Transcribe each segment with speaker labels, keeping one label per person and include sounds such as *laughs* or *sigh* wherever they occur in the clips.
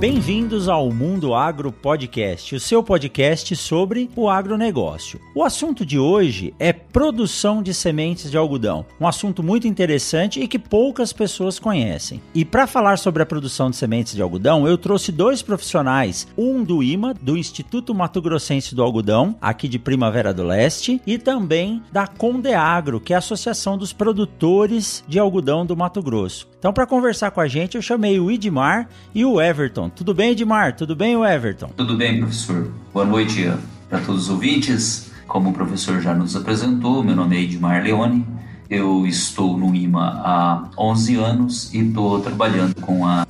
Speaker 1: Bem-vindos ao Mundo Agro Podcast, o seu podcast sobre o agronegócio. O assunto de hoje é produção de sementes de algodão, um assunto muito interessante e que poucas pessoas conhecem. E para falar sobre a produção de sementes de algodão, eu trouxe dois profissionais, um do IMA, do Instituto Mato Grossense do Algodão, aqui de Primavera do Leste, e também da Condeagro, que é a Associação dos Produtores de Algodão do Mato Grosso. Então, para conversar com a gente, eu chamei o Idmar e o Everton. Tudo bem, Edmar? Tudo bem, o Everton?
Speaker 2: Tudo bem, professor. Boa noite para todos os ouvintes. Como o professor já nos apresentou, meu nome é Edmar Leone. Eu estou no IMA há 11 anos e estou trabalhando com a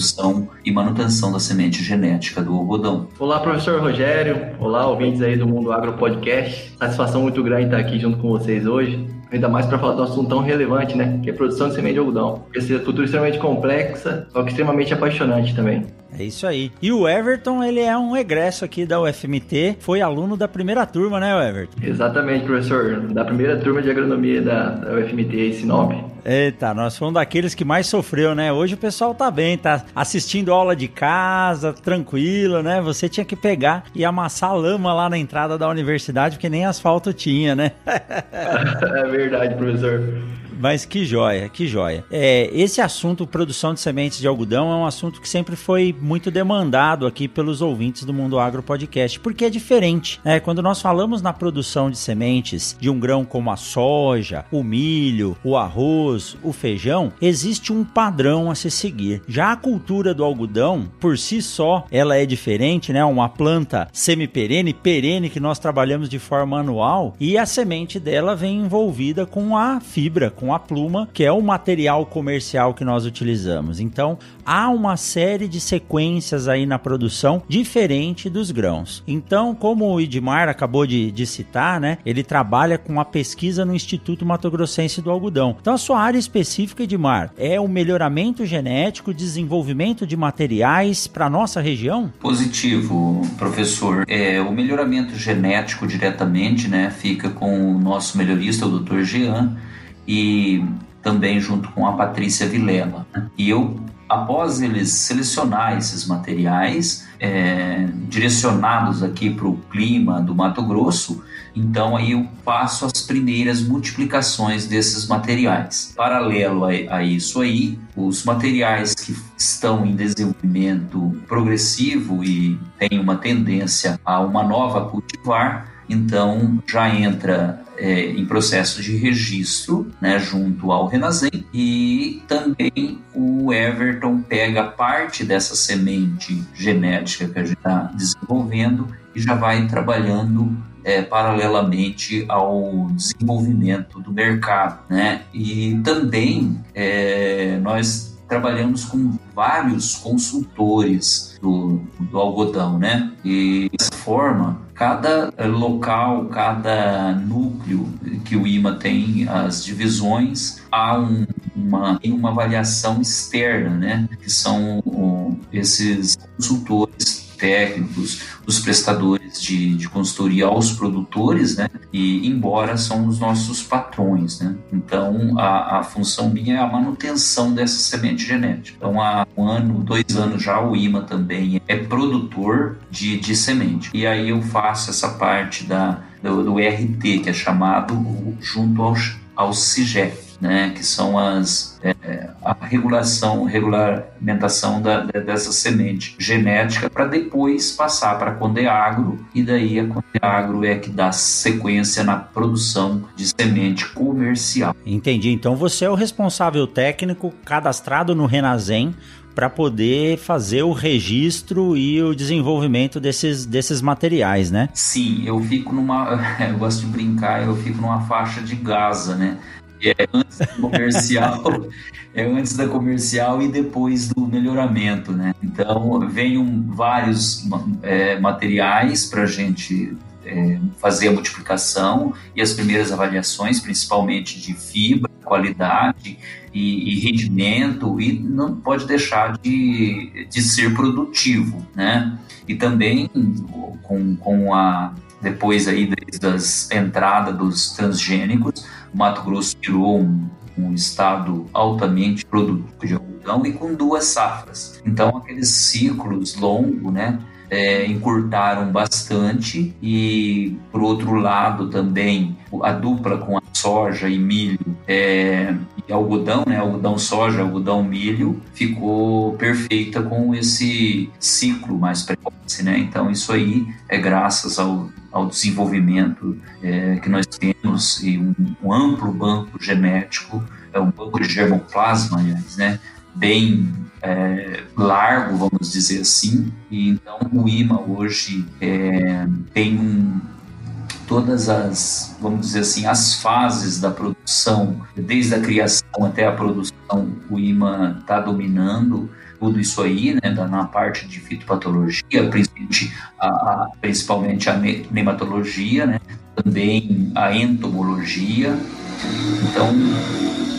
Speaker 2: produção e manutenção da semente genética do algodão.
Speaker 3: Olá, professor Rogério. Olá, ouvintes aí do Mundo Agro Podcast. Satisfação muito grande estar aqui junto com vocês hoje. Ainda mais para falar de um assunto tão relevante, né? Que é a produção de semente de algodão. Essa cultura extremamente complexa, só que extremamente apaixonante também.
Speaker 1: É isso aí. E o Everton, ele é um egresso aqui da UFMT, foi aluno da primeira turma, né, Everton?
Speaker 3: Exatamente, professor. Da primeira turma de agronomia da, da UFMT em Sinop.
Speaker 1: Eita, nós fomos daqueles que mais sofreu, né? Hoje o pessoal tá bem, tá assistindo aula de casa, tranquilo, né? Você tinha que pegar e amassar lama lá na entrada da universidade, porque nem asfalto tinha, né? *laughs* *laughs*
Speaker 3: é verdade, professor.
Speaker 1: Mas que joia, que joia. É, esse assunto, produção de sementes de algodão, é um assunto que sempre foi muito demandado aqui pelos ouvintes do Mundo Agro Podcast, porque é diferente. Né? Quando nós falamos na produção de sementes de um grão como a soja, o milho, o arroz, o feijão, existe um padrão a se seguir. Já a cultura do algodão, por si só, ela é diferente, né? Uma planta semi-perene, perene que nós trabalhamos de forma anual e a semente dela vem envolvida com a fibra, com a pluma, que é o material comercial que nós utilizamos. Então, há uma série de sequências aí na produção diferente dos grãos. Então, como o Idmar acabou de, de citar, né, ele trabalha com a pesquisa no Instituto Mato Grossense do Algodão. Então, a sua área específica, Edmar, é o melhoramento genético, desenvolvimento de materiais para nossa região?
Speaker 2: Positivo, professor. É, o melhoramento genético diretamente, né, fica com o nosso melhorista, o Dr. Jean, e também junto com a Patrícia Vilela. Né? E eu, após eles selecionar esses materiais é, direcionados aqui para o clima do Mato Grosso, então aí eu faço as primeiras multiplicações desses materiais. Paralelo a, a isso aí, os materiais que estão em desenvolvimento progressivo e têm uma tendência a uma nova cultivar, então já entra é, em processo de registro né, junto ao Renasem e também o Everton pega parte dessa semente genética que a gente está desenvolvendo e já vai trabalhando é, paralelamente ao desenvolvimento do mercado, né? E também é, nós trabalhamos com vários consultores do, do algodão, né? E dessa forma cada local, cada núcleo que o IMA tem, as divisões, há um, uma, uma avaliação externa, né? Que são um, esses consultores técnicos, os prestadores de, de consultoria aos produtores, né? E embora são os nossos patrões, né? Então a, a função minha é a manutenção dessa semente genética. Então há um ano, dois anos já o IMA também é produtor de, de semente. E aí eu faço essa parte da, do, do RT, que é chamado junto ao, ao CIGEF né, que são as é, a regulação, regulamentação da, dessa semente genética para depois passar para a Condeagro e daí a Condeagro é que dá sequência na produção de semente comercial.
Speaker 1: Entendi. Então você é o responsável técnico cadastrado no Renazem para poder fazer o registro e o desenvolvimento desses, desses materiais, né?
Speaker 2: Sim, eu fico numa. *laughs* Eu gosto de brincar, eu fico numa faixa de Gaza, né? É antes da comercial, *laughs* é antes da comercial e depois do melhoramento, né? Então, vêm vários é, materiais para a gente é, fazer a multiplicação e as primeiras avaliações, principalmente de fibra, qualidade e, e rendimento, e não pode deixar de, de ser produtivo, né? E também com, com a depois aí das entradas dos transgênicos, Mato Grosso virou um, um estado altamente produtivo de algodão e com duas safras. Então aqueles ciclos longos, né? é, encurtaram bastante e, por outro lado, também a dupla com a soja e milho é, algodão, né, algodão soja, algodão milho, ficou perfeita com esse ciclo mais precoce, né? Então isso aí é graças ao, ao desenvolvimento é, que nós temos e um, um amplo banco genético, é um banco de germoplasma, aliás, né? Bem é, largo, vamos dizer assim. E então o IMA hoje é, tem um, todas as, vamos dizer assim, as fases da produção, desde a criação até a produção, o IMA está dominando tudo isso aí, né, na parte de fitopatologia, principalmente a, principalmente a nematologia, né, também a entomologia. Então,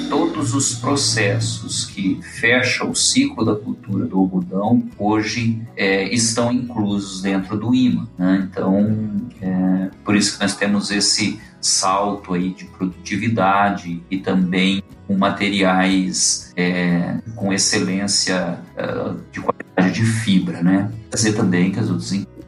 Speaker 2: todos os processos que fecham o ciclo da cultura do algodão hoje é, estão inclusos dentro do IMA. Né? Então, é, por isso que nós temos esse salto aí de produtividade e também com materiais é, com excelência é, de qualidade de fibra, né? Quer dizer também que as outras empresas,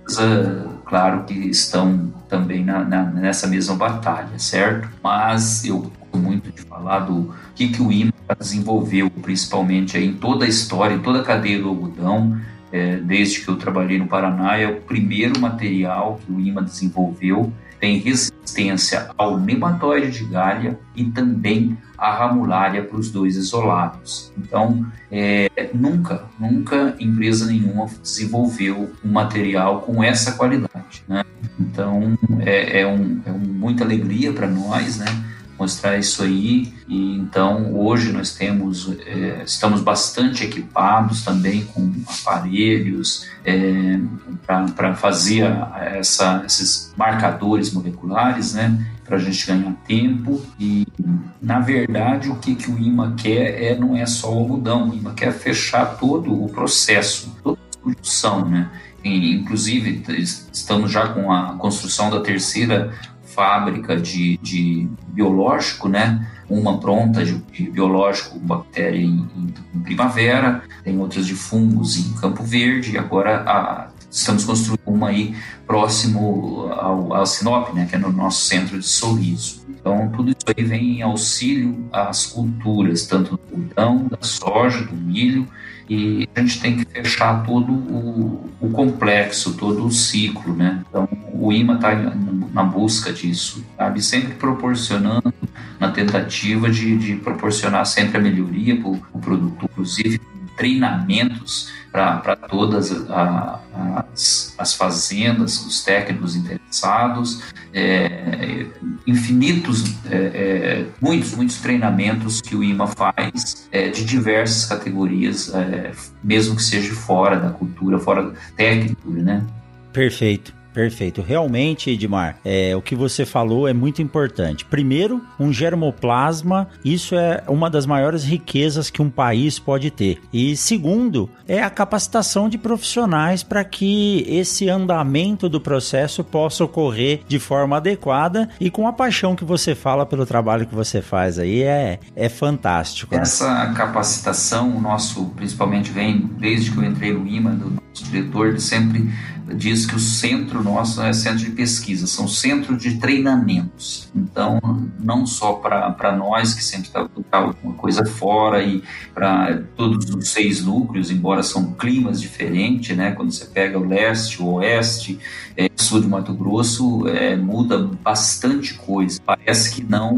Speaker 2: claro que estão também na, na, nessa mesma batalha, certo? Mas eu muito de falar do que, que o IMA desenvolveu, principalmente em toda a história, em toda a cadeia do algodão, é, desde que eu trabalhei no Paraná, é o primeiro material que o IMA desenvolveu, tem resistência ao nematóide de galha e também à ramulária para os dois isolados. Então, é, nunca, nunca empresa nenhuma desenvolveu um material com essa qualidade. Né? Então, é, é, um, é um, muita alegria para nós, né? Mostrar isso aí. E então hoje nós temos é, estamos bastante equipados também com aparelhos é, para fazer essa, esses marcadores moleculares, né? Para a gente ganhar tempo e na verdade o que, que o IMA quer é não é só o algodão, o IMA quer fechar todo o processo, toda a produção, né? Inclusive, estamos já com a construção da terceira fábrica de, de biológico, né? Uma pronta de, de biológico, bactéria em, em, primavera, tem outras de fungos em Campo Verde, e agora a, estamos construindo uma aí próximo ao, ao Sinop, né? Que é no nosso centro de Sorriso. Então, tudo isso aí vem em auxílio às culturas, tanto do algodão, da soja, do milho, e a gente tem que fechar todo o, o complexo, todo o ciclo, né? Então, o IMA está na busca disso, sabe? Sempre proporcionando, na tentativa de, de proporcionar sempre a melhoria para o produtor, inclusive treinamentos para todas a, as, as, fazendas, os técnicos interessados, é, infinitos, é, é, muitos, muitos treinamentos que o IMA faz é, de diversas categorias, é, mesmo que seja fora da cultura, fora da técnica, né?
Speaker 1: Perfeito. Perfeito. Realmente, Edmar, é, o que você falou é muito importante. Primeiro, um germoplasma, isso é uma das maiores riquezas que um país pode ter. E segundo, é a capacitação de profissionais para que esse andamento do processo possa ocorrer de forma adequada e com a paixão que você fala pelo trabalho que você faz aí é, é fantástico.
Speaker 2: Né? Essa capacitação, o nosso, principalmente vem desde que eu entrei no IMA, do nosso diretor, ele sempre diz que o centro nosso é centro de pesquisa, são centros de treinamentos. Então, não só para nós, que sempre está alguma coisa fora, e para todos os seis núcleos, embora são climas diferentes, né? quando você pega o leste, o oeste, é, sul de Mato Grosso, é, muda bastante coisa. Parece que não,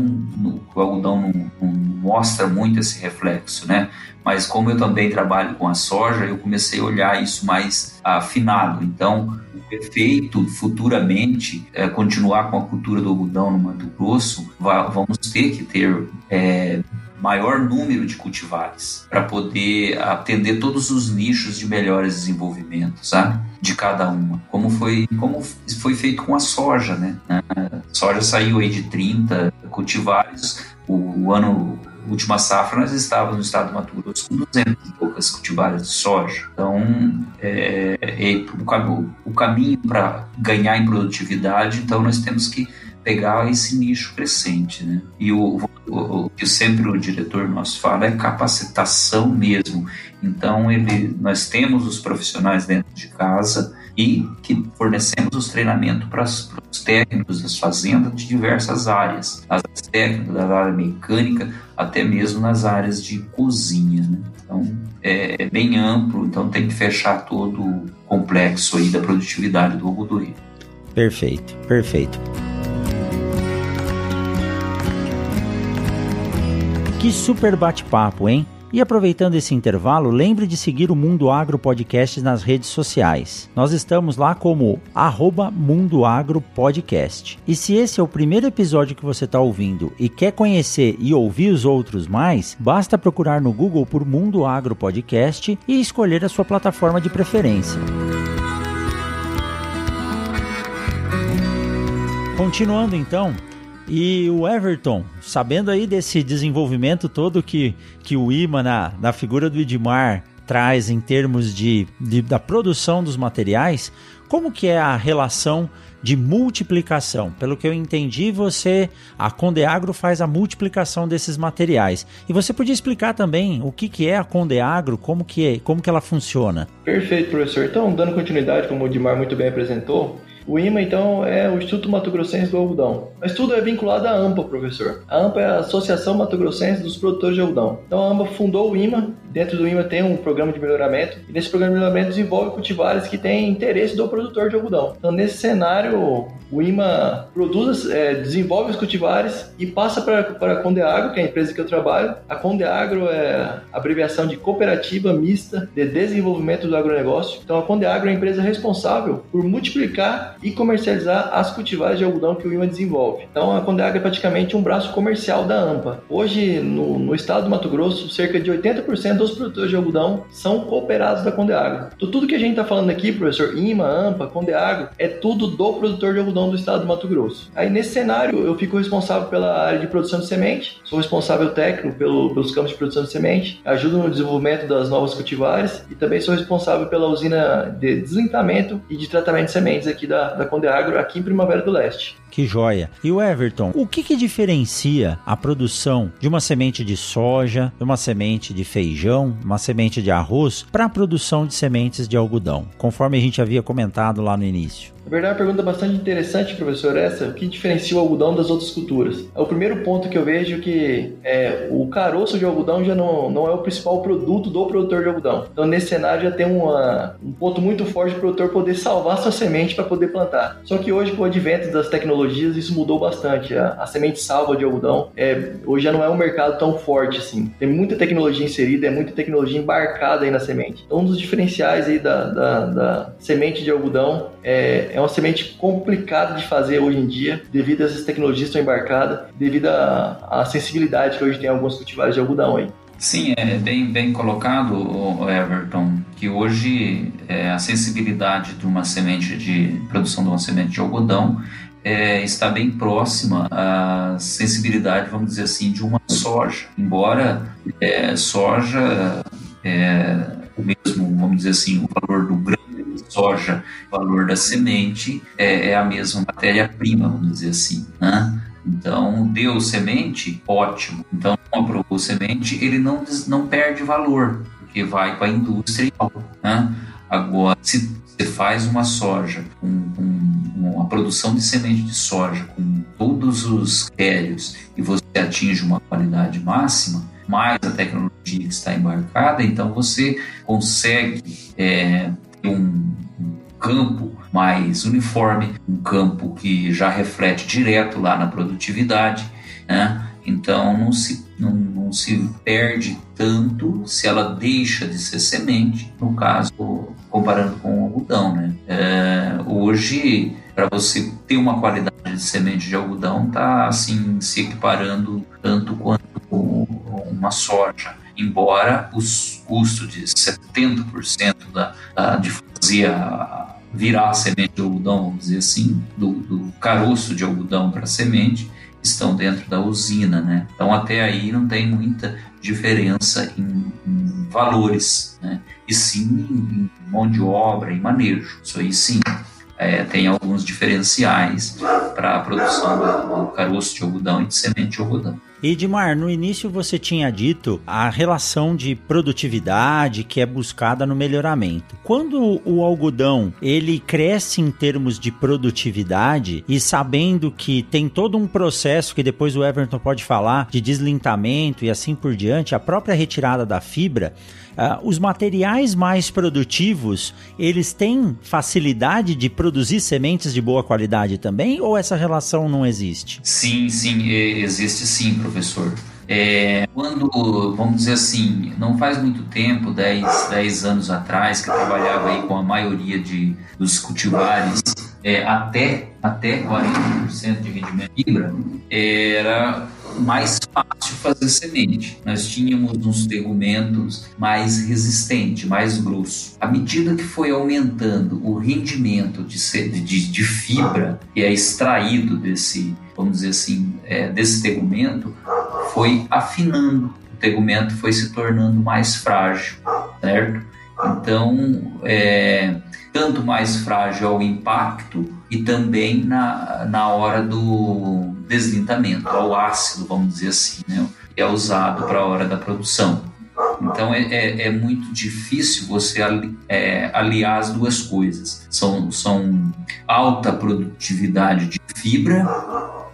Speaker 2: o algodão não, não mostra muito esse reflexo, né? Mas como eu também trabalho com a soja, eu comecei a olhar isso mais afinado. Então, o efeito futuramente é, continuar com a cultura do algodão no Mato Grosso, vamos ter que ter é, maior número de cultivares para poder atender todos os nichos de melhores desenvolvimentos, sabe? De cada uma. Como foi, como foi feito com a soja, né? A soja saiu aí de 30 cultivares. O, o ano última safra nós estávamos no estado do Mato com 200 e poucas cultivares de soja. Então, é, é, o, o caminho para ganhar em produtividade, então nós temos que pegar esse nicho crescente, né? E o, o, o, que sempre o diretor nosso fala é capacitação mesmo. Então ele, nós temos os profissionais dentro de casa e que fornecemos os treinamentos para, os técnicos das fazendas de diversas áreas, as técnicas da área mecânica, até mesmo nas áreas de cozinha. Né? Então é, é bem amplo, então tem que fechar todo o complexo aí da produtividade do algodoeiro.
Speaker 1: Perfeito, perfeito. Que super bate-papo, hein? E aproveitando esse intervalo, lembre de seguir o Mundo Agro Podcast nas redes sociais. Nós estamos lá como arroba Mundo Agro Podcast. E se esse é o primeiro episódio que você está ouvindo e quer conhecer e ouvir os outros mais, basta procurar no Google por Mundo Agro Podcast e escolher a sua plataforma de preferência. Continuando então, e o Everton, sabendo aí desse desenvolvimento todo que, que o IMA na, na figura do Edmar traz em termos de, de, da produção dos materiais, como que é a relação de multiplicação? Pelo que eu entendi, você, a Condeagro faz a multiplicação desses materiais. E você podia explicar também o que, que é a Condeagro, como que, é, como que ela funciona?
Speaker 3: Perfeito, professor. Então, dando continuidade, como o Edmar muito bem apresentou, o IMA, então, é o Instituto Mato Grossense do Algodão. Mas tudo é vinculado à AMPA, professor. A AMPA é a Associação Mato Grossense dos Produtores de Algodão. Então, a AMPA fundou o IMA. Dentro do IMA tem um programa de melhoramento. E nesse programa de melhoramento desenvolve cultivares que têm interesse do produtor de algodão. Então, nesse cenário, o IMA produz, é, desenvolve os cultivares e passa para a Condeagro, que é a empresa que eu trabalho. A Condeagro é a abreviação de Cooperativa Mista de Desenvolvimento do Agronegócio. Então, a Condeagro é a empresa responsável por multiplicar e comercializar as cultivares de algodão que o IMA desenvolve. Então a Condeagro é praticamente um braço comercial da AMPA. Hoje, no, no estado do Mato Grosso, cerca de 80% dos produtores de algodão são cooperados da Condeagro. Então, tudo que a gente está falando aqui, professor, IMA, AMPA, Condeagro, é tudo do produtor de algodão do estado do Mato Grosso. Aí nesse cenário, eu fico responsável pela área de produção de semente, sou responsável técnico pelo, pelos campos de produção de semente, ajudo no desenvolvimento das novas cultivares e também sou responsável pela usina de deslintamento e de tratamento de sementes aqui da, da, Condeagro aqui em Primavera do Leste.
Speaker 1: Que joia! E o Everton, o que, que diferencia a produção de uma semente de soja, de uma semente de feijão, uma semente de arroz, para a produção de sementes de algodão, conforme a gente havia comentado lá no início?
Speaker 3: Na verdade, é uma pergunta bastante interessante, professor, essa. O que diferencia o algodão das outras culturas? É o primeiro ponto que eu vejo que é, o caroço de algodão já não, não é o principal produto do produtor de algodão. Então, nesse cenário, já tem uma, um ponto muito forte para o produtor poder salvar sua semente para poder plantar. Só que hoje, com o advento das tecnologias, isso mudou bastante. A, a semente salva de algodão é, hoje já não é um mercado tão forte assim. Tem muita tecnologia inserida, é muita tecnologia embarcada aí na semente. Então, um dos diferenciais aí da, da, da semente de algodão é, é uma semente complicada de fazer hoje em dia, devido a essas tecnologias que estão embarcadas, devido à sensibilidade que hoje tem alguns cultivares de algodão aí.
Speaker 2: Sim, é bem, bem colocado, Everton, que hoje é, a sensibilidade de uma semente de produção de uma semente de algodão é, está bem próxima à sensibilidade, vamos dizer assim, de uma soja. Embora é, soja é o mesmo, vamos dizer assim, o valor do grão soja, o valor da semente é, é a mesma matéria-prima, vamos dizer assim. Né? Então, deu semente, ótimo. Então, aprovou semente, ele não, não perde valor, porque vai para a indústria. Né? Agora, se você faz uma soja, com, uma produção de semente de soja com todos os critérios e você atinge uma qualidade máxima, mais a tecnologia que está embarcada, então você consegue é, um, campo mais uniforme, um campo que já reflete direto lá na produtividade, né? Então não se, não, não, se perde tanto se ela deixa de ser semente, no caso, comparando com o algodão. Né? É, hoje, para você ter uma qualidade de semente de algodão, está assim, se equiparando tanto quanto uma soja, embora os custos de 70% da, da, de fazer a, virar a semente de algodão, vamos dizer assim, do, do caroço de algodão para semente, estão dentro da usina, né? Então até aí não tem muita diferença em, em valores, né? E sim em mão de obra, em manejo. Isso aí sim é, tem alguns diferenciais para a produção do, do caroço de algodão e de semente de algodão.
Speaker 1: Edmar, no início você tinha dito a relação de produtividade que é buscada no melhoramento. Quando o algodão ele cresce em termos de produtividade e sabendo que tem todo um processo que depois o Everton pode falar de deslintamento e assim por diante, a própria retirada da fibra, Uh, os materiais mais produtivos, eles têm facilidade de produzir sementes de boa qualidade também? Ou essa relação não existe?
Speaker 2: Sim, sim, existe sim, professor. É, quando, vamos dizer assim, não faz muito tempo, 10, 10 anos atrás, que eu trabalhava aí com a maioria de, dos cultivares é, até, até 40% de rendimento fibra, era mais fácil fazer semente. Nós tínhamos uns tegumentos mais resistentes, mais grossos. À medida que foi aumentando o rendimento de, de, de fibra que é extraído desse, vamos dizer assim, é, desse tegumento, foi afinando. O tegumento foi se tornando mais frágil, certo? Então, é, tanto mais frágil ao impacto e também na, na hora do deslintamento, ao ácido, vamos dizer assim, né? que é usado para a hora da produção. Então é, é, é muito difícil você ali, é, aliar as duas coisas. São, são alta produtividade de fibra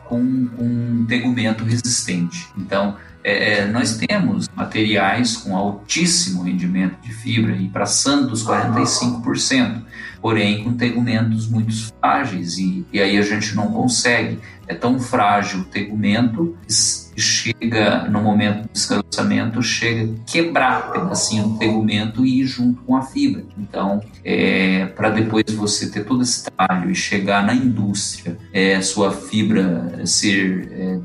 Speaker 2: com, com um tegumento resistente. Então é, é, nós temos materiais com altíssimo rendimento de fibra e passando dos 45%, porém com tegumentos muito frágeis e, e aí a gente não consegue. É tão frágil o tegumento chega no momento do descaroçamento, chega a quebrar pedacinho do tegumento e ir junto com a fibra. Então, é, para depois você ter todo esse trabalho e chegar na indústria, é, sua fibra ser é,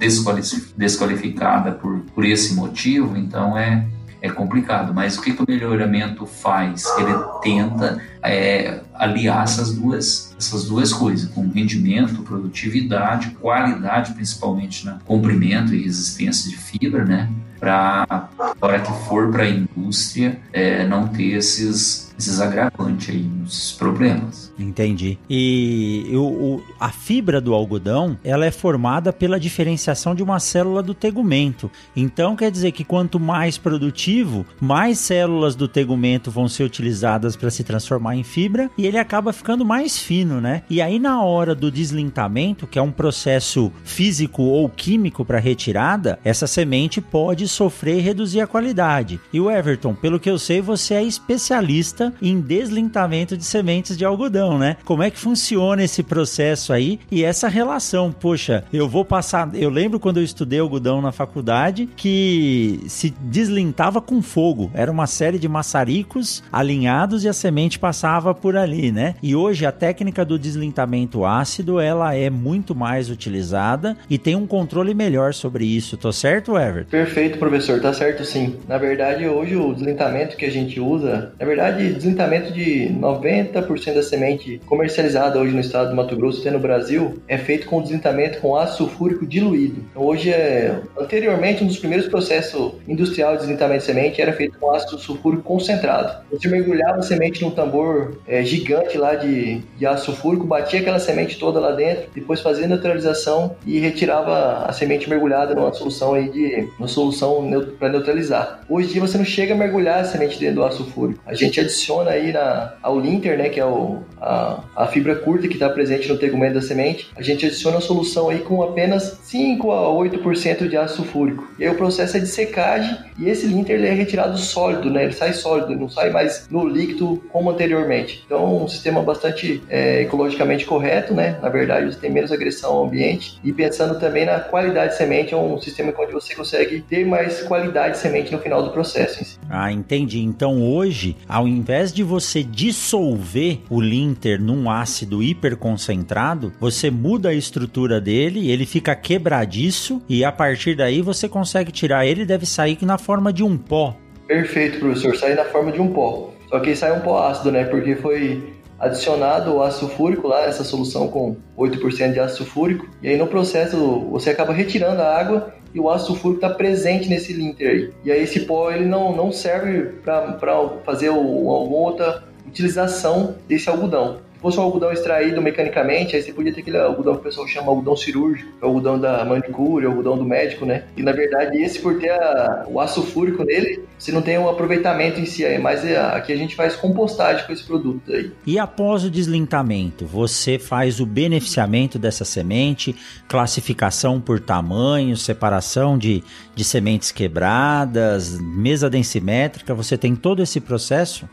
Speaker 2: desqualificada por, por esse motivo, então é, é complicado. Mas o que, que o melhoramento faz? Ele tenta é, aliar essas duas, essas duas coisas, com rendimento, produtividade, qualidade, principalmente na comprimento e resistência de fibra, né? Para hora que for para a indústria é, não ter esses, esses agravantes aí, esses problemas.
Speaker 1: Entendi. E o, a fibra do algodão, ela é formada pela diferenciação de uma célula do tegumento. Então quer dizer que quanto mais produtivo, mais células do tegumento vão ser utilizadas para se transformar em fibra e ele acaba ficando mais fino, né? E aí na hora do deslintamento, que é um processo físico ou químico para retirada, essa semente pode sofrer e reduzir a qualidade. E o Everton, pelo que eu sei, você é especialista em deslintamento de sementes de algodão, né? Como é que funciona esse processo aí e essa relação? Poxa, eu vou passar, eu lembro quando eu estudei algodão na faculdade que se deslintava com fogo. Era uma série de maçaricos alinhados e a semente passava por ali, né? E hoje a técnica do deslintamento ácido, ela é muito mais utilizada e tem um controle melhor sobre isso. Tô certo, Everton?
Speaker 3: Perfeito, professor. Tá certo sim. Na verdade, hoje o deslintamento que a gente usa, na verdade, deslintamento de 90% da semente comercializada hoje no estado do Mato Grosso e no Brasil é feito com deslintamento com ácido sulfúrico diluído. Então, hoje é anteriormente um dos primeiros processos industrial de deslintamento de semente era feito com ácido sulfúrico concentrado. Você mergulhava a semente num tambor é, gigante lá de, de ácido sulfúrico, batia aquela semente toda lá dentro, depois fazia neutralização e retirava a semente mergulhada numa solução aí de uma solução para neutralizar. Hoje em dia você não chega a mergulhar a semente dentro do ácido sulfúrico. A gente adiciona aí na, ao linter, né, que é o, a, a fibra curta que está presente no tegumento da semente, a gente adiciona a solução aí com apenas 5 a 8% de ácido sulfúrico. E aí o processo é de secagem e esse linter ele é retirado sólido, né? Ele sai sólido, não sai mais no líquido como anteriormente. Então, um sistema bastante é, ecologicamente correto, né? Na verdade, você tem menos agressão ao ambiente e pensando também na qualidade de semente, é um sistema onde você consegue ter mais qualidade de semente no final do processo.
Speaker 1: Ah, entendi. Então, hoje, ao invés invés de você dissolver o linter num ácido hiperconcentrado, você muda a estrutura dele, ele fica quebradiço e a partir daí você consegue tirar ele, deve sair na forma de um pó.
Speaker 3: Perfeito, professor, sai na forma de um pó. Só que sai um pó ácido, né? Porque foi adicionado o ácido sulfúrico lá, essa solução com 8% de ácido sulfúrico, e aí no processo você acaba retirando a água e o ácido sulfúrico está presente nesse linter aí. E aí esse pó ele não, não serve para fazer o, alguma outra utilização desse algodão fosse um algodão extraído mecanicamente, aí você podia ter aquele algodão que o pessoal chama algodão cirúrgico, é o algodão da manicure, o algodão do médico, né? E na verdade, esse por ter a, o aço fúrico nele, você não tem um aproveitamento em si, aí, mas é, aqui a gente faz compostagem com esse produto aí.
Speaker 1: E após o deslintamento, você faz o beneficiamento dessa semente, classificação por tamanho, separação de, de sementes quebradas, mesa densimétrica, você tem todo esse processo?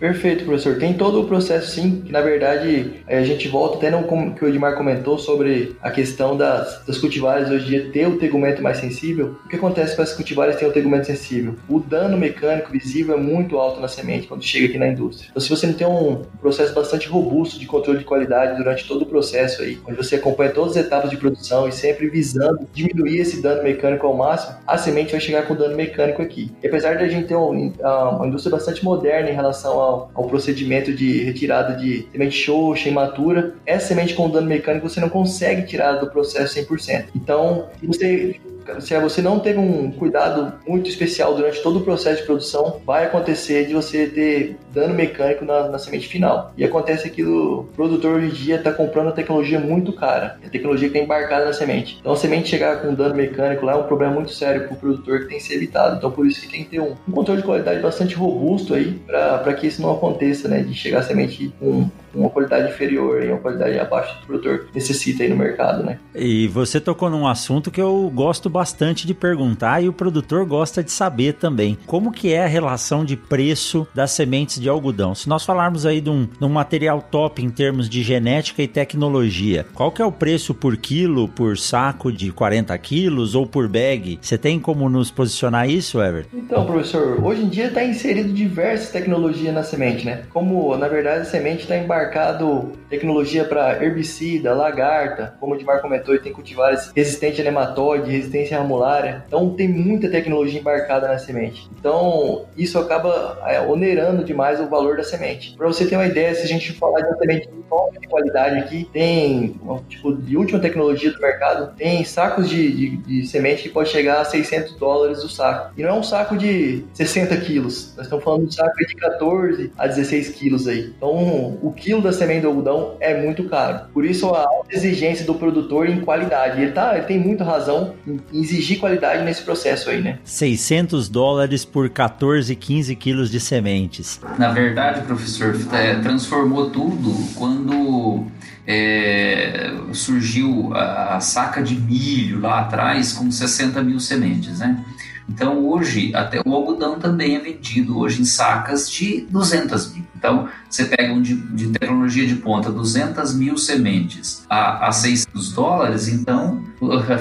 Speaker 3: Perfeito, professor. Tem todo o processo, sim, que na verdade é, a gente volta até no que o Edmar comentou sobre a questão das, das cultivares hoje em dia ter o tegumento mais sensível. O que acontece com as cultivares têm o tegumento sensível? O dano mecânico visível é muito alto na semente quando chega aqui na indústria. Então, se você não tem um processo bastante robusto de controle de qualidade durante todo o processo aí, onde você acompanha todas as etapas de produção e sempre visando diminuir esse dano mecânico ao máximo, a semente vai chegar com dano mecânico aqui. E apesar de a gente ter um, uma indústria bastante moderna em relação ao ao, ao procedimento de retirada de semente xoxa, imatura, essa semente com dano mecânico você não consegue tirar do processo 100%. Então, se você se você não teve um cuidado muito especial durante todo o processo de produção, vai acontecer de você ter dano mecânico na, na semente final. E acontece que o produtor hoje em dia está comprando a tecnologia muito cara, a tecnologia que está embarcada na semente. Então a semente chegar com dano mecânico lá é um problema muito sério para o produtor que tem que ser evitado. Então por isso que tem que ter um, um controle de qualidade bastante robusto aí para que isso não aconteça, né? De chegar a semente com uma qualidade inferior e uma qualidade abaixo do produtor necessita aí no mercado, né?
Speaker 1: E você tocou num assunto que eu gosto bastante de perguntar e o produtor gosta de saber também. Como que é a relação de preço das sementes de algodão? Se nós falarmos aí de um, de um material top em termos de genética e tecnologia, qual que é o preço por quilo, por saco de 40 quilos ou por bag? Você tem como nos posicionar isso, Everton?
Speaker 3: Então, professor, hoje em dia está inserido diversas tecnologias na semente, né? Como, na verdade, a semente está embarcada embarcado tecnologia para herbicida, lagarta, como o Edmar comentou, tem cultivares resistentes a nematóide, resistência ramulária. Então tem muita tecnologia embarcada na semente. Então isso acaba é, onerando demais o valor da semente. Para você ter uma ideia, se a gente falar de uma semente de qualidade aqui, tem tipo de última tecnologia do mercado, tem sacos de, de, de semente que pode chegar a 600 dólares o saco. E não é um saco de 60 quilos. Nós estamos falando de um saco de 14 a 16 quilos aí. Então o que quilo da semente do algodão é muito caro. Por isso a alta exigência do produtor em qualidade. Ele, tá, ele tem muita razão em exigir qualidade nesse processo aí, né?
Speaker 1: 600 dólares por 14, 15 quilos de sementes.
Speaker 2: Na verdade, professor, é, transformou tudo quando é, surgiu a, a saca de milho lá atrás com 60 mil sementes, né? Então hoje até o algodão também é vendido hoje em sacas de 200 mil. Então você pega um de, de tecnologia de ponta 200 mil sementes a, a 600 dólares, então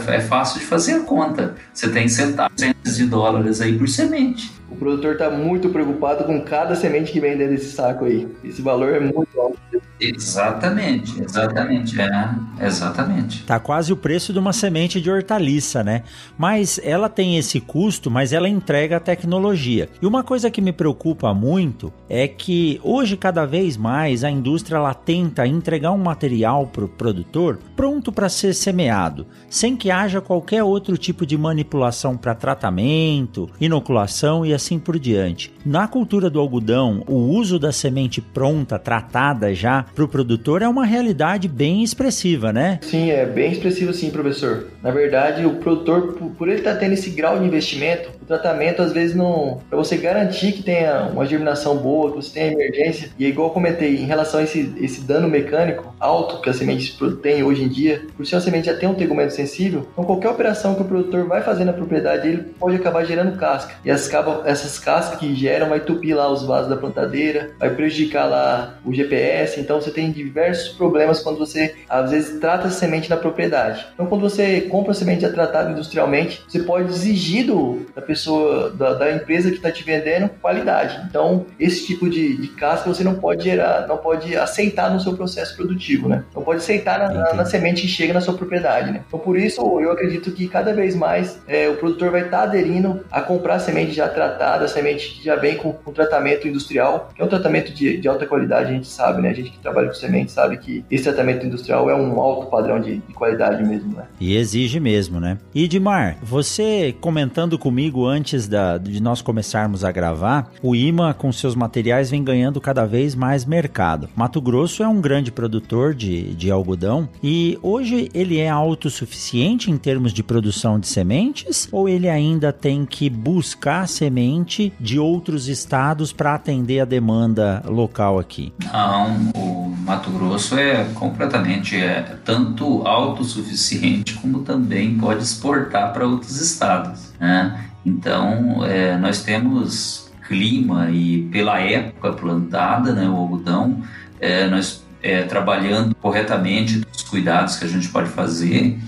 Speaker 2: é fácil de fazer a conta. Você tem centavos de dólares aí por semente.
Speaker 3: O produtor está muito preocupado com cada semente que vem dentro desse saco aí. Esse valor é muito alto.
Speaker 2: Exatamente, exatamente, é, exatamente.
Speaker 1: Tá quase o preço de uma semente de hortaliça, né? Mas ela tem esse custo, mas ela entrega a tecnologia. E uma coisa que me preocupa muito é que hoje cada vez mais a indústria ela tenta entregar um material para o produtor pronto para ser semeado, sem que haja qualquer outro tipo de manipulação para tratamento, inoculação e assim por diante. Na cultura do algodão, o uso da semente pronta, tratada já para o produtor é uma realidade bem expressiva, né?
Speaker 3: Sim, é bem expressivo sim, professor. Na verdade, o produtor, por ele estar tá tendo esse grau de investimento, o tratamento às vezes não... Para você garantir que tenha uma germinação boa, que você tenha emergência, e igual eu comentei, em relação a esse, esse dano mecânico alto que a semente tem hoje em dia, por ser uma semente já tem um tegumento sensível, então qualquer operação que o produtor vai fazer na propriedade, ele pode acabar gerando casca. E as, essas cascas que geram vai entupir lá os vasos da plantadeira, vai prejudicar lá o GPS, Então você tem diversos problemas quando você às vezes trata a semente na propriedade. Então quando você compra a semente já tratada industrialmente, você pode exigir do, da pessoa, da, da empresa que está te vendendo qualidade. Então esse tipo de, de casca você não pode gerar, não pode aceitar no seu processo produtivo, né? Não pode aceitar na, na, na semente que chega na sua propriedade, né? Então por isso eu acredito que cada vez mais é, o produtor vai estar tá aderindo a comprar semente já tratada, semente que já vem com, com tratamento industrial, que é um tratamento de, de alta qualidade, a gente sabe, né? A gente que trabalha com semente sabe que esse tratamento industrial é um alto padrão de, de qualidade mesmo, né?
Speaker 1: E exige mesmo, né? E Edmar, você comentando comigo antes da, de nós começarmos a gravar, o IMA com seus materiais vem ganhando cada vez mais mercado. Mato Grosso é um grande produtor de, de algodão e hoje ele é autossuficiente em termos de produção de sementes ou ele ainda tem que buscar semente de outros estados para atender a demanda local aqui?
Speaker 2: Não, o Mato Grosso é completamente é, tanto autossuficiente como também pode exportar para outros estados. Né? Então, é, nós temos clima e pela época plantada, né, o algodão, é, nós é, trabalhando corretamente os cuidados que a gente pode fazer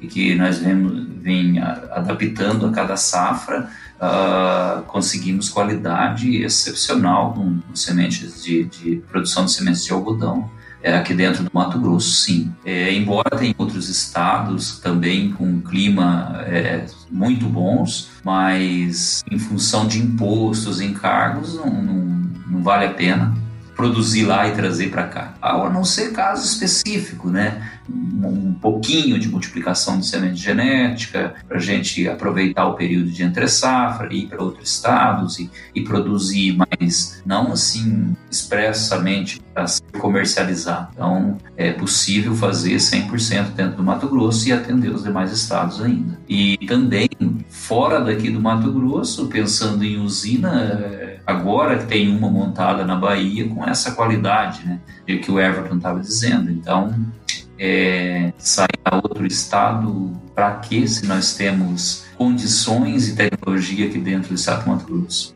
Speaker 2: e que nós vemos, vem adaptando a cada safra, uh, conseguimos qualidade excepcional com, sementes de, de, produção de sementes de algodão é, aqui dentro do Mato Grosso, sim. É, embora tenha outros estados também com clima é, muito bons, mas em função de impostos, encargos, não, não, não vale a pena produzir lá e trazer para cá. A não ser caso específico, né? Um pouquinho de multiplicação de semente genética, para a gente aproveitar o período de entre safra, ir para outros estados e, e, produzir, mas não assim expressamente para ser comercializado. Então, é possível fazer 100% dentro do Mato Grosso e atender os demais estados ainda. E também, fora daqui do Mato Grosso, pensando em usina, agora que tem uma montada na Bahia com essa qualidade, né, que o Everton estava dizendo. Então, é, sair a outro estado para quê se nós temos condições e tecnologia aqui dentro do estado do Mato Grosso?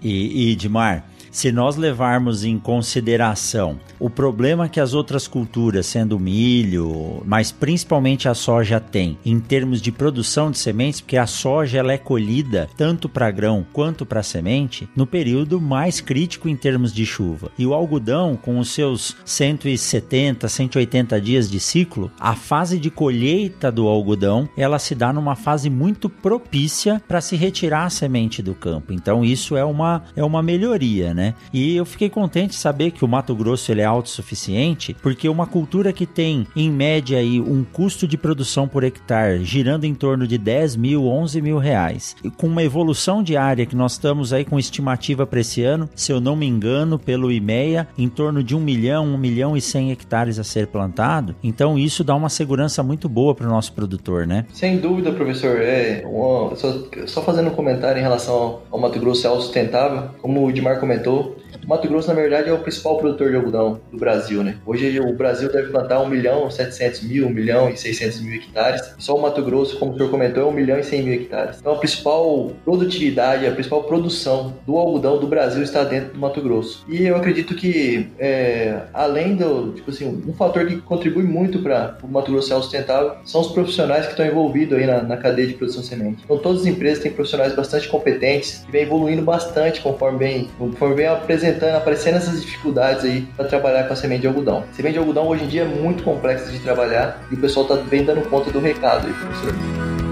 Speaker 1: E, e Edmar, se nós levarmos em consideração o problema que as outras culturas, sendo milho, mas principalmente a soja tem em termos de produção de sementes, porque a soja ela é colhida tanto para grão quanto para semente no período mais crítico em termos de chuva. E o algodão, com os seus 170, 180 dias de ciclo, a fase de colheita do algodão, ela se dá numa fase muito propícia para se retirar a semente do campo. Então isso é uma é uma melhoria, né? Né? E eu fiquei contente de saber que o Mato Grosso ele é autossuficiente, porque uma cultura que tem, em média, aí, um custo de produção por hectare girando em torno de 10 mil, 11 mil reais, e com uma evolução diária que nós estamos aí com estimativa para esse ano, se eu não me engano, pelo IMEA, em torno de 1 milhão, 1 milhão e 100 hectares a ser plantado. Então isso dá uma segurança muito boa para o nosso produtor, né?
Speaker 3: Sem dúvida, professor. É, só, só, fazendo um comentário em relação ao, ao Mato Grosso é sustentável, como o Edmar comentou, falou, Mato Grosso, na verdade, é o principal produtor de algodão do Brasil, né? Hoje o Brasil deve plantar 1 milhão 700 mil, 1 milhão e 600 mil hectares. Só o Mato Grosso, como o senhor comentou, é 1 milhão e 100 mil hectares. Então a principal produtividade, a principal produção do algodão do Brasil está dentro do Mato Grosso. E eu acredito que, é, além do, tipo assim, um fator que contribui muito para o Mato Grosso ser sustentável são os profissionais que estão envolvidos aí na, na cadeia de produção de semente. Então todas as empresas têm profissionais bastante competentes que vem evoluindo bastante conforme vem, conforme vem apresentando apresentando, aparecendo essas dificuldades aí para trabalhar com a semente de algodão. A semente de algodão hoje em dia é muito complexa de trabalhar e o pessoal tá bem dando conta do recado aí, professor.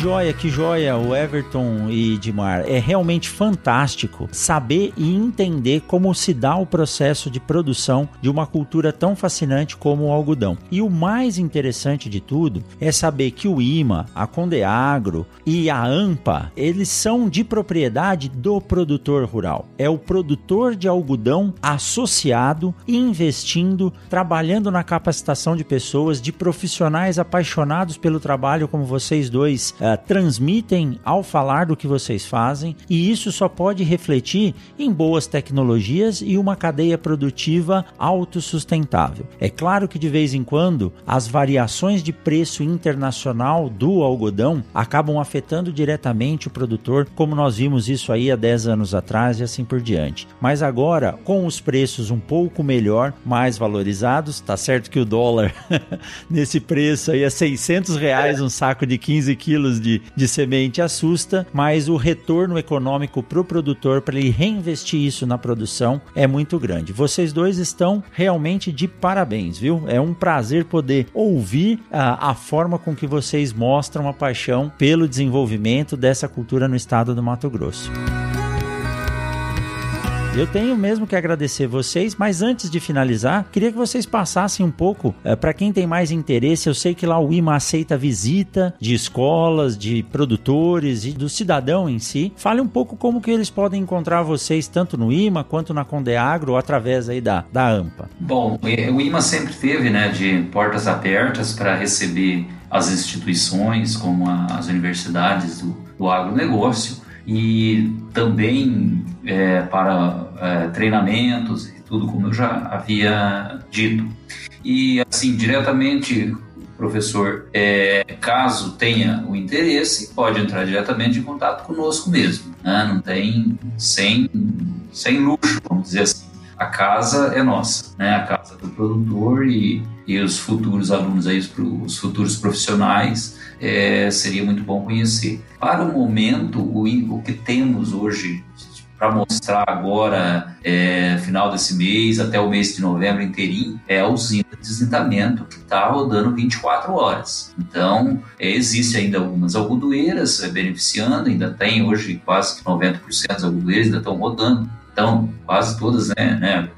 Speaker 1: Joia, que joia, o Everton e Dimar. É realmente fantástico saber e entender como se dá o processo de produção de uma cultura tão fascinante como o algodão. E o mais interessante de tudo é saber que o IMA, a Condeagro e a AMPA, eles são de propriedade do produtor rural. É o produtor de algodão associado, investindo, trabalhando na capacitação de pessoas, de profissionais apaixonados pelo trabalho como vocês dois uh, transmitem ao falar do que vocês fazem, e isso só pode refletir em boas tecnologias e uma cadeia produtiva autossustentável. É claro que de vez em quando as variações de preço internacional do algodão acabam afetando diretamente o produtor, como nós vimos isso aí há 10 anos atrás e assim por diante. Mas agora, com os preços um pouco melhor, mais valorizados, tá certo que o dólar *laughs* nesse preço aí é 600 reais um saco de 15 quilos de, de semente assusta, mas o retorno econômico para o produtor, para ele reinvestir isso na produção, é muito grande. Vocês dois estão realmente de parabéns, viu? É um prazer poder ouvir a, a forma com que vocês mostram a paixão pelo desenvolvimento dessa cultura no estado do Mato Grosso. Eu tenho mesmo que agradecer vocês, mas antes de finalizar, queria que vocês passassem um pouco é, eh, para quem tem mais interesse. Eu sei que lá o IMA aceita visita de escolas, de produtores e do cidadão em si. Fale um pouco como que eles podem encontrar vocês tanto no IMA quanto na Condeagro ou através aí da, da AMPA.
Speaker 2: Bom, o IMA sempre teve, né, de portas abertas para receber as instituições como as universidades do, do agronegócio e também é, para é, treinamentos e tudo, como eu já havia dito. E assim, diretamente, professor, é, caso tenha o interesse, pode entrar diretamente em contato conosco mesmo. Né? Não tem sem, sem luxo, vamos dizer assim. A casa é nossa, né? a casa do produtor e, e os futuros alunos, aí, os futuros profissionais é, seria muito bom conhecer. Para o momento, o, o que temos hoje para mostrar agora, é, final desse mês, até o mês de novembro inteirinho, é a usina de desentamento que está rodando 24 horas. Então, é, existe ainda algumas algodoeiras é, beneficiando, ainda tem hoje quase que 90% das algodoeiras ainda estão rodando. Então, quase todas, né? né?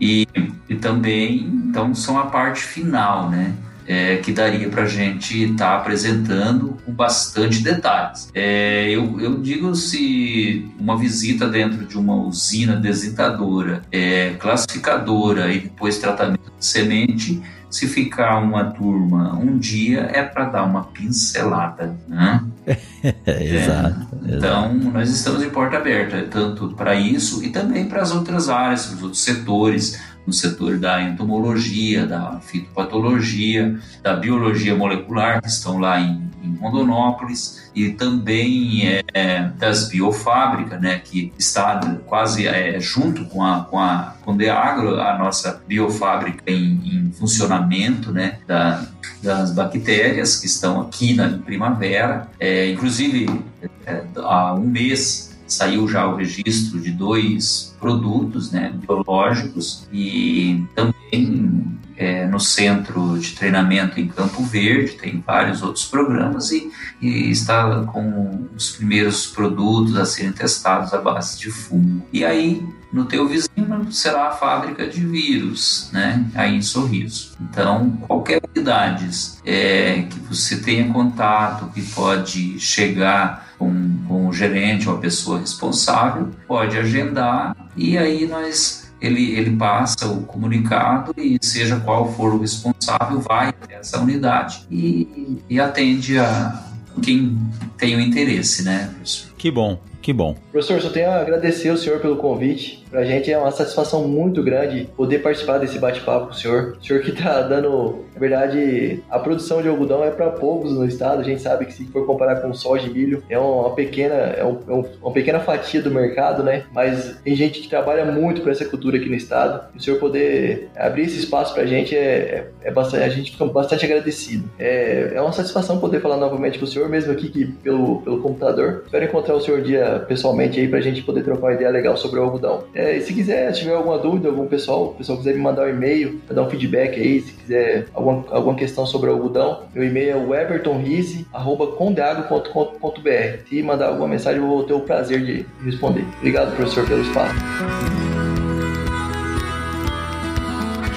Speaker 2: E, e também, então, são a parte final, né? É, que daria para a gente estar tá apresentando com bastante detalhes. É, eu, eu, digo se uma visita dentro de uma usina desentadora, é, classificadora e depois tratamento de semente, se ficar uma turma um dia é para dar uma pincelada, né? *laughs*
Speaker 1: exato,
Speaker 2: é, então nós estamos de porta aberta tanto para isso e também para as outras áreas, para os outros setores no setor da entomologia, da fitopatologia, da biologia molecular, que estão lá em, em Rondonópolis, e também é, é, das biofábricas, né, que está quase é, junto com a, com a Condeagro, a nossa biofábrica em, em funcionamento né, da, das bactérias que estão aqui na primavera. É, inclusive, é, há um mês saiu já o registro de dois produtos né, biológicos e também é, no centro de treinamento em Campo Verde, tem vários outros programas e, e, está com os primeiros produtos a serem testados à base de fungo. E aí, no teu vizinho será a fábrica de vírus, né? Aí em Sorriso. Então, qualquer unidade é, que você tenha contato, que pode chegar com, o gerente ou a pessoa responsável, pode agendar e aí nós ele, ele passa o comunicado e seja qual for o responsável vai até essa unidade e, e atende a quem tem o interesse, né?
Speaker 1: Que bom, que bom.
Speaker 3: Professor, só tenho a agradecer ao senhor pelo convite. Pra gente é uma satisfação muito grande poder participar desse bate-papo com o senhor. O senhor que tá dando, na verdade, a produção de algodão é para poucos no estado. A gente sabe que se for comparar com soja e milho, é uma pequena, é, um, é uma pequena fatia do mercado, né? Mas tem gente que trabalha muito com essa cultura aqui no estado. O senhor poder abrir esse espaço pra gente é, é, é bastante, a gente fica bastante agradecido. É, é uma satisfação poder falar novamente com o senhor, mesmo aqui que, pelo, pelo computador. Espero encontrar o senhor dia pessoalmente aí pra gente poder trocar uma ideia legal sobre o algodão. É, e se quiser, se tiver alguma dúvida, algum pessoal, o pessoal quiser me mandar um e-mail, dar um feedback aí, se quiser alguma, alguma questão sobre o algodão, meu e-mail é webertonrise.condeago.com.br. Se mandar alguma mensagem, eu vou ter o prazer de responder. Obrigado, professor, pelo espaço.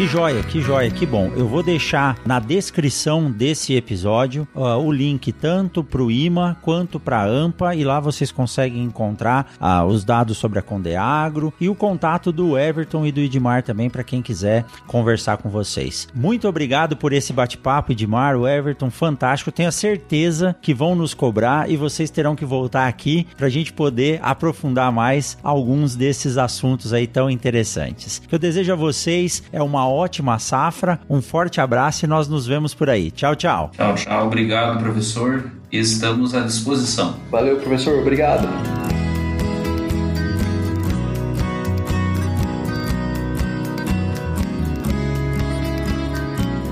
Speaker 1: Que joia, que joia, que bom. Eu vou deixar na descrição desse episódio uh, o link tanto para o IMA quanto para a AMPA e lá vocês conseguem encontrar uh, os dados sobre a Condeagro e o contato do Everton e do Edmar também para quem quiser conversar com vocês. Muito obrigado por esse bate-papo, Edmar, o Everton, fantástico. Tenho a certeza que vão nos cobrar e vocês terão que voltar aqui para a gente poder aprofundar mais alguns desses assuntos aí tão interessantes. Eu desejo a vocês é uma ótima safra, um forte abraço e nós nos vemos por aí. Tchau, tchau.
Speaker 2: Tchau, tchau. Obrigado, professor. Estamos à disposição.
Speaker 3: Valeu, professor. Obrigado.